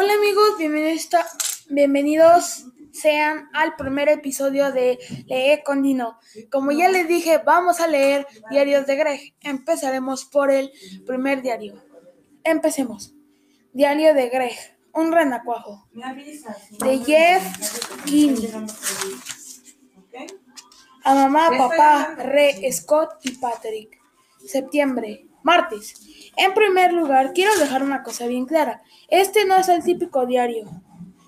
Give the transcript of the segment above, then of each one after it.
Hola amigos, bienvenidos, bienvenidos sean al primer episodio de Lee con Dino. Como ya les dije, vamos a leer diarios de Greg. Empezaremos por el primer diario. Empecemos. Diario de Greg, un renacuajo. De Jeff Kinney. A mamá, papá, Re, Scott y Patrick. Septiembre, martes. En primer lugar, quiero dejar una cosa bien clara. Este no es el típico diario.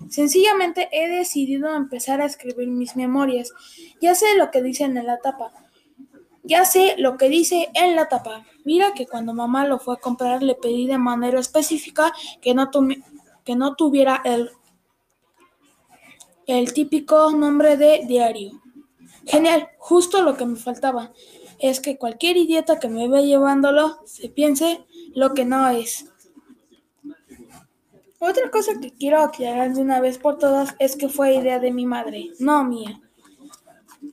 Sencillamente he decidido empezar a escribir mis memorias. Ya sé lo que dice en la tapa. Ya sé lo que dice en la tapa. Mira que cuando mamá lo fue a comprar le pedí de manera específica que no, tuviera el típico nombre de diario. Genial, justo lo que me faltaba es que cualquier idiota que me vea llevándolo se piense lo que no es. Otra cosa que quiero aclarar de una vez por todas es que fue idea de mi madre, no mía.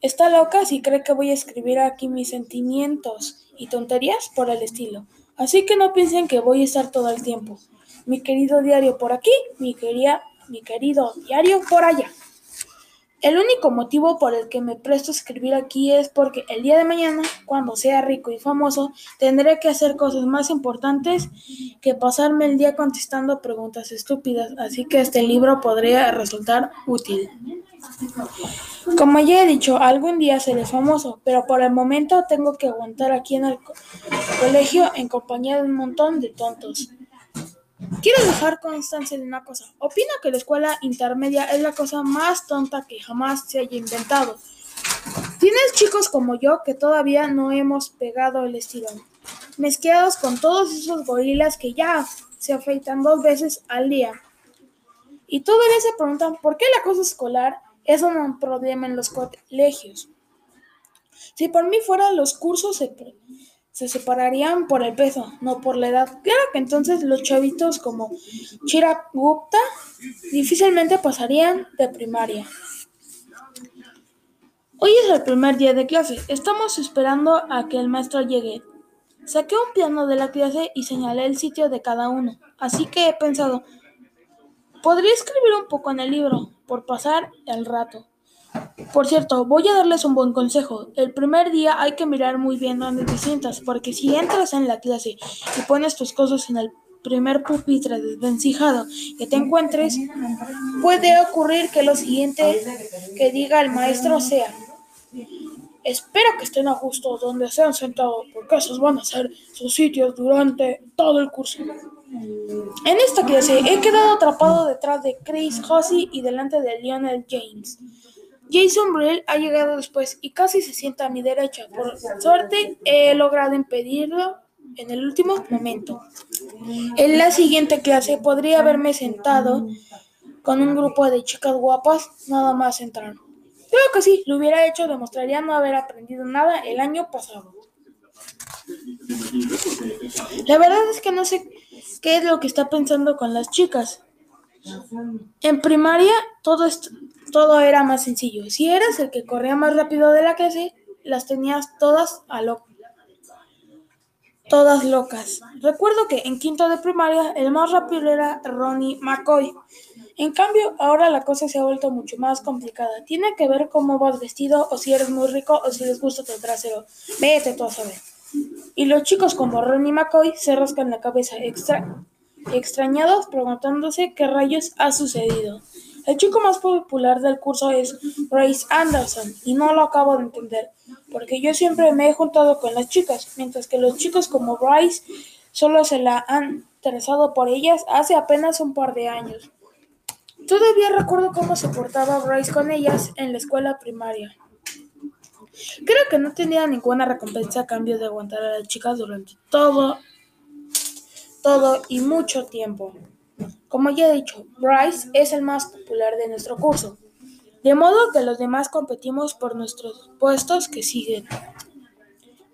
Está loca si cree que voy a escribir aquí mis sentimientos y tonterías por el estilo. Así que no piensen que voy a estar todo el tiempo. Mi querido diario por aquí, mi, querida, mi querido diario por allá. El único motivo por el que me presto a escribir aquí es porque el día de mañana, cuando sea rico y famoso, tendré que hacer cosas más importantes que pasarme el día contestando preguntas estúpidas, así que este libro podría resultar útil. Como ya he dicho, algún día seré famoso, pero por el momento tengo que aguantar aquí en el colegio en compañía de un montón de tontos. Quiero dejar constancia de una cosa. Opino que la escuela intermedia es la cosa más tonta que jamás se haya inventado. Tienes chicos como yo que todavía no hemos pegado el estirón, mezclados con todos esos gorilas que ya se afeitan dos veces al día. Y todavía se preguntan por qué la cosa escolar es un problema en los colegios. Si por mí fuera, los cursos se se separarían por el peso, no por la edad. Claro que entonces los chavitos como Chirag Gupta difícilmente pasarían de primaria. Hoy es el primer día de clase. Estamos esperando a que el maestro llegue. Saqué un piano de la clase y señalé el sitio de cada uno. Así que he pensado, podría escribir un poco en el libro, por pasar el rato. Por cierto, voy a darles un buen consejo. El primer día hay que mirar muy bien dónde te sientas, porque si entras en la clase y pones tus cosas en el primer pupitre desvencijado que te encuentres, puede ocurrir que lo siguiente que diga el maestro sea, espero que estén a justo donde se han sentado, porque esos van a ser sus sitios durante todo el curso. En esta clase he quedado atrapado detrás de Chris Hussey y delante de Lionel James. Jason Brill ha llegado después y casi se sienta a mi derecha. Por suerte, he logrado impedirlo en el último momento. En la siguiente clase podría haberme sentado con un grupo de chicas guapas, nada más entrar. Creo que sí, lo hubiera hecho, demostraría no haber aprendido nada el año pasado. La verdad es que no sé qué es lo que está pensando con las chicas. En primaria todo, todo era más sencillo. Si eras el que corría más rápido de la clase, las tenías todas a lo todas locas. Recuerdo que en quinto de primaria el más rápido era Ronnie McCoy. En cambio, ahora la cosa se ha vuelto mucho más complicada. Tiene que ver cómo vas vestido, o si eres muy rico, o si les gusta tu trasero. Vete tú a saber. Y los chicos como Ronnie McCoy se rascan la cabeza extra extrañados preguntándose qué rayos ha sucedido. El chico más popular del curso es Bryce Anderson y no lo acabo de entender, porque yo siempre me he juntado con las chicas, mientras que los chicos como Bryce solo se la han interesado por ellas hace apenas un par de años. Todavía recuerdo cómo se portaba Bryce con ellas en la escuela primaria. Creo que no tenía ninguna recompensa a cambio de aguantar a las chicas durante todo, todo y mucho tiempo. Como ya he dicho, Bryce es el más popular de nuestro curso, de modo que los demás competimos por nuestros puestos que siguen.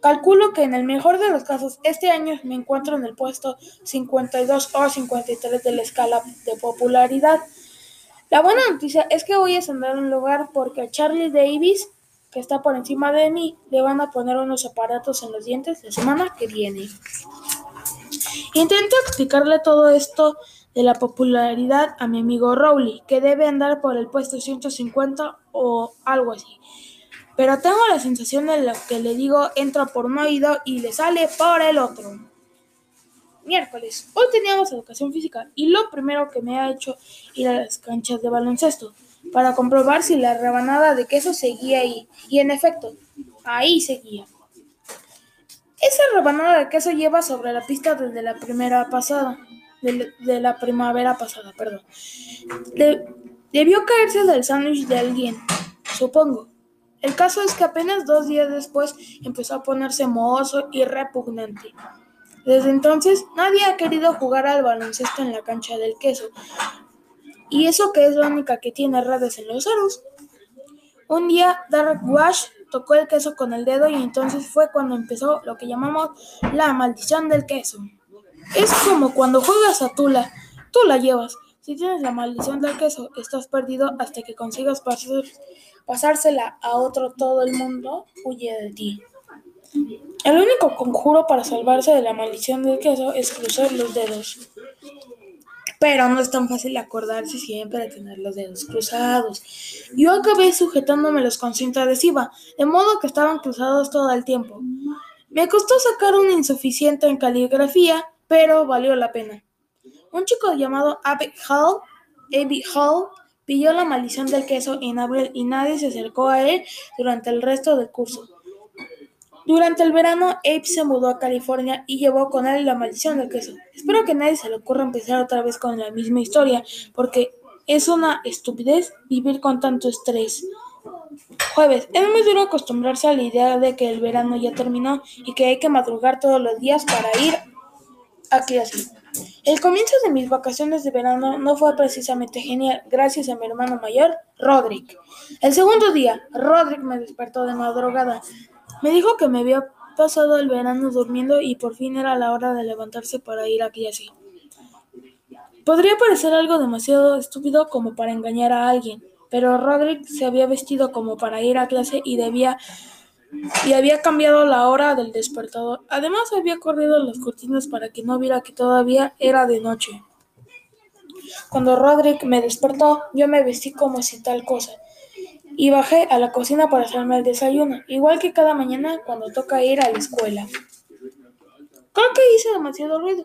Calculo que en el mejor de los casos este año me encuentro en el puesto 52 o 53 de la escala de popularidad. La buena noticia es que voy a ascender un lugar porque a Charlie Davis, que está por encima de mí, le van a poner unos aparatos en los dientes la semana que viene. Intenté explicarle todo esto de la popularidad a mi amigo Rowley, que debe andar por el puesto 150 o algo así. Pero tengo la sensación de lo que le digo entra por un oído y le sale por el otro. Miércoles. Hoy teníamos educación física y lo primero que me ha hecho ir a las canchas de baloncesto para comprobar si la rebanada de queso seguía ahí. Y en efecto, ahí seguía. Esa rebanada de queso lleva sobre la pista desde la primera pasada, de, la primavera pasada, perdón. debió caerse del sándwich de alguien, supongo. El caso es que apenas dos días después empezó a ponerse mohoso y repugnante. Desde entonces nadie ha querido jugar al baloncesto en la cancha del queso. Y eso que es la única que tiene redes en los aros. Un día Dark Wash tocó el queso con el dedo y entonces fue cuando empezó lo que llamamos la maldición del queso. Es como cuando juegas a Tula, tú la llevas. Si tienes la maldición del queso, estás perdido hasta que consigas pasársela a otro. Todo el mundo huye de ti. El único conjuro para salvarse de la maldición del queso es cruzar los dedos. Pero no es tan fácil acordarse siempre de tener los dedos cruzados. Yo acabé sujetándomelos con cinta adhesiva, de modo que estaban cruzados todo el tiempo. Me costó sacar un insuficiente en caligrafía, pero valió la pena. Un chico llamado Abby Hall, Abby Hall pilló la maldición del queso en abril y nadie se acercó a él durante el resto del curso. Durante el verano, Abe se mudó a California y llevó con él la maldición del queso. Espero que nadie se le ocurra empezar otra vez con la misma historia, porque es una estupidez vivir con tanto estrés. Jueves. Es muy duro acostumbrarse a la idea de que el verano ya terminó y que hay que madrugar todos los días para ir a clase. El comienzo de mis vacaciones de verano no fue precisamente genial, gracias a mi hermano mayor, Roderick. El segundo día, Roderick me despertó de madrugada. Me dijo que me había pasado el verano durmiendo y por fin era la hora de levantarse para ir a clase. Podría parecer algo demasiado estúpido como para engañar a alguien, pero Roderick se había vestido como para ir a clase y debía y había cambiado la hora del despertador. Además había corrido las cortinas para que no viera que todavía era de noche. Cuando Roderick me despertó, yo me vestí como si tal cosa y bajé a la cocina para hacerme el desayuno, igual que cada mañana cuando toca ir a la escuela. Creo que hice demasiado ruido,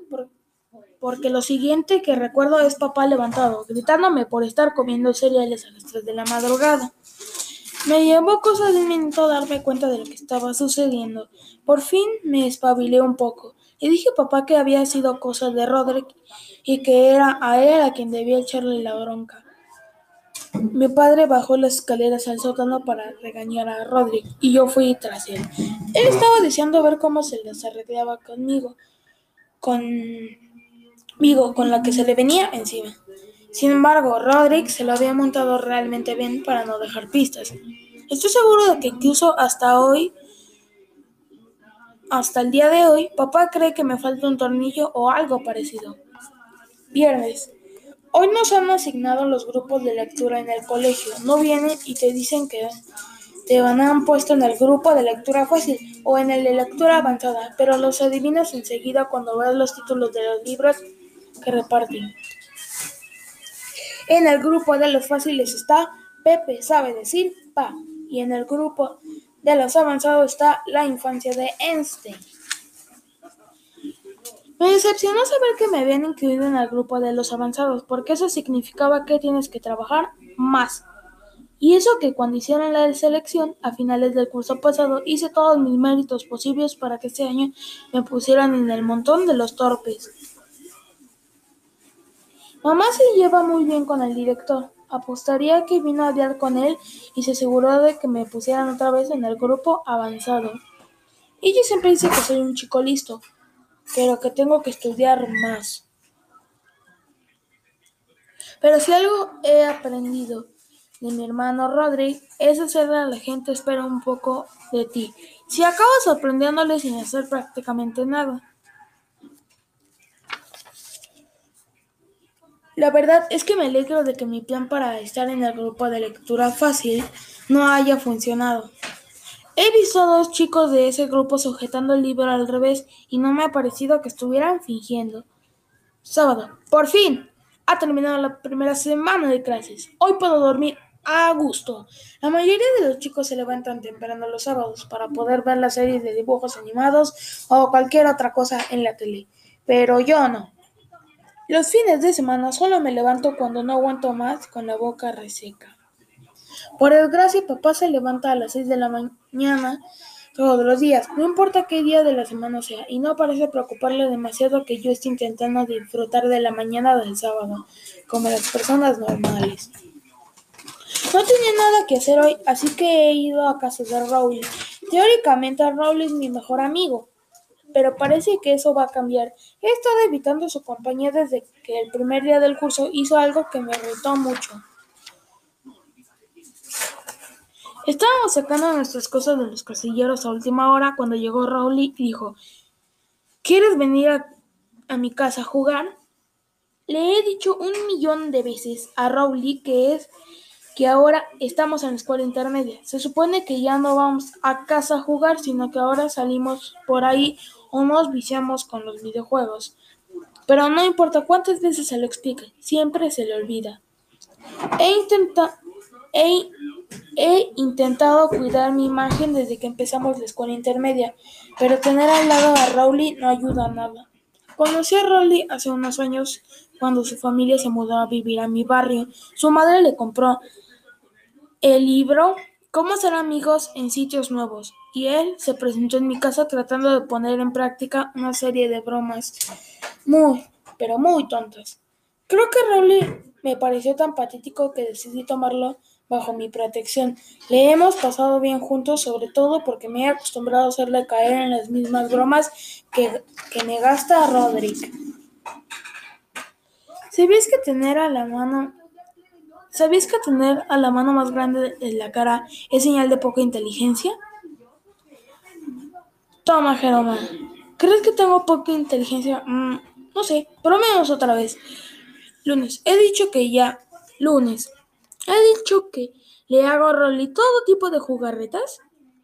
porque lo siguiente que recuerdo es papá levantado, gritándome por estar comiendo cereales a las 3 de la madrugada. Me llevó cosa de un minuto darme cuenta de lo que estaba sucediendo. Por fin me espabilé un poco y dije a papá que había sido cosa de Roderick y que era a él a quien debía echarle la bronca. Mi padre bajó las escaleras al sótano para regañar a Roderick y yo fui tras él. Él estaba deseando ver cómo se les arreglaba conmigo, conmigo, con la que se le venía encima. Sin embargo, Roderick se lo había montado realmente bien para no dejar pistas. Estoy seguro de que incluso hasta hoy, hasta el día de hoy, papá cree que me falta un tornillo o algo parecido. Viernes. Hoy nos han asignado los grupos de lectura en el colegio. No vienen y te dicen que te van a han puesto en el grupo de lectura fácil o en el de lectura avanzada, pero los adivinas enseguida cuando ves los títulos de los libros que reparten. En el grupo de los fáciles está Pepe sabe decir pa y en el grupo de los avanzados está La infancia de Einstein. Me decepcionó saber que me habían incluido en el grupo de los avanzados, porque eso significaba que tienes que trabajar más. Y eso que cuando hicieron la selección a finales del curso pasado hice todos mis méritos posibles para que este año me pusieran en el montón de los torpes. Mamá se lleva muy bien con el director. Apostaría que vino a hablar con él y se aseguró de que me pusieran otra vez en el grupo avanzado. Ella siempre dice que soy un chico listo, pero que tengo que estudiar más. Pero si algo he aprendido de mi hermano Rodri es hacerle a la gente espera un poco de ti. Si acabas sorprendiéndole sin hacer prácticamente nada. La verdad es que me alegro de que mi plan para estar en el grupo de lectura fácil no haya funcionado. He visto a dos chicos de ese grupo sujetando el libro al revés y no me ha parecido que estuvieran fingiendo. Sábado. Por fin. Ha terminado la primera semana de clases. Hoy puedo dormir a gusto. La mayoría de los chicos se levantan temprano los sábados para poder ver las series de dibujos animados o cualquier otra cosa en la tele. Pero yo no. Los fines de semana solo me levanto cuando no aguanto más con la boca reseca. Por desgracia, papá se levanta a las 6 de la mañana todos los días, no importa qué día de la semana sea, y no parece preocuparle demasiado que yo esté intentando disfrutar de la mañana del sábado, como las personas normales. No tenía nada que hacer hoy, así que he ido a casa de Rowley. Teóricamente Rowley es mi mejor amigo, pero parece que eso va a cambiar. He estado evitando su compañía desde que el primer día del curso hizo algo que me irritó mucho. Estábamos sacando nuestras cosas de los casilleros a última hora cuando llegó Rowley y dijo, ¿quieres venir a, mi casa a jugar? Le he dicho un millón de veces a Rowley que es que ahora estamos en la escuela intermedia. Se supone que ya no vamos a casa a jugar, sino que ahora salimos por ahí o nos viciamos con los videojuegos. Pero no importa cuántas veces se lo explique, siempre se le olvida. He intentado... He He intentado cuidar mi imagen desde que empezamos la escuela intermedia, pero tener al lado a Rowley no ayuda a nada. Conocí a Rowley hace unos años cuando su familia se mudó a vivir a mi barrio. Su madre le compró el libro Cómo ser amigos en sitios nuevos y él se presentó en mi casa tratando de poner en práctica una serie de bromas muy, pero muy tontas. Creo que Rowley me pareció tan patético que decidí tomarlo bajo mi protección. Le hemos pasado bien juntos, sobre todo porque me he acostumbrado a hacerle caer en las mismas bromas que, que me gasta Roderick. ¿Sabías que tener a la mano ¿Sabías que tener a la mano más grande en la cara es señal de poca inteligencia? Toma, Jeroma. ¿Crees que tengo poca inteligencia? Mm, no sé, pero menos otra vez. Lunes. He dicho que ya. Lunes. He dicho que le hago a Rolly todo tipo de jugarretas.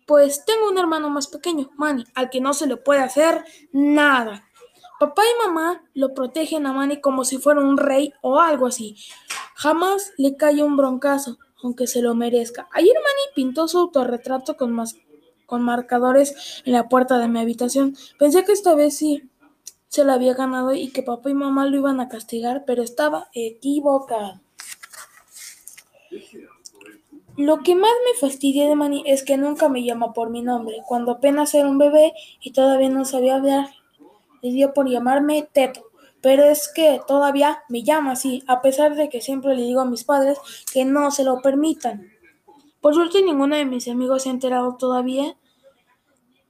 Pues tengo un hermano más pequeño, Manny, al que no se le puede hacer nada. Papá y mamá lo protegen a Manny como si fuera un rey o algo así. Jamás le cae un broncazo, aunque se lo merezca. Ayer Manny pintó su autorretrato con, con marcadores en la puerta de mi habitación. Pensé que esta vez sí se lo había ganado y que papá y mamá lo iban a castigar, pero estaba equivocado. Lo que más me fastidia de Manny es que nunca me llama por mi nombre. Cuando apenas era un bebé y todavía no sabía hablar, le dio por llamarme Teto. Pero es que todavía me llama así, a pesar de que siempre le digo a mis padres que no se lo permitan. Por suerte ninguno de mis amigos se ha enterado todavía,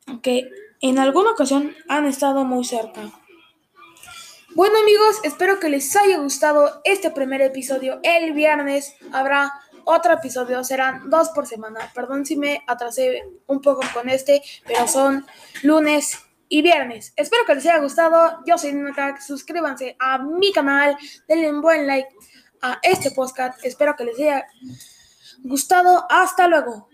aunque en alguna ocasión han estado muy cerca. Bueno amigos, espero que les haya gustado este primer episodio. El viernes habrá otro episodio, serán dos por semana. Perdón si me atrasé un poco con este, pero son lunes y viernes. Espero que les haya gustado. Yo soy Nina Suscríbanse a mi canal, denle un buen like a este podcast. Espero que les haya gustado. Hasta luego.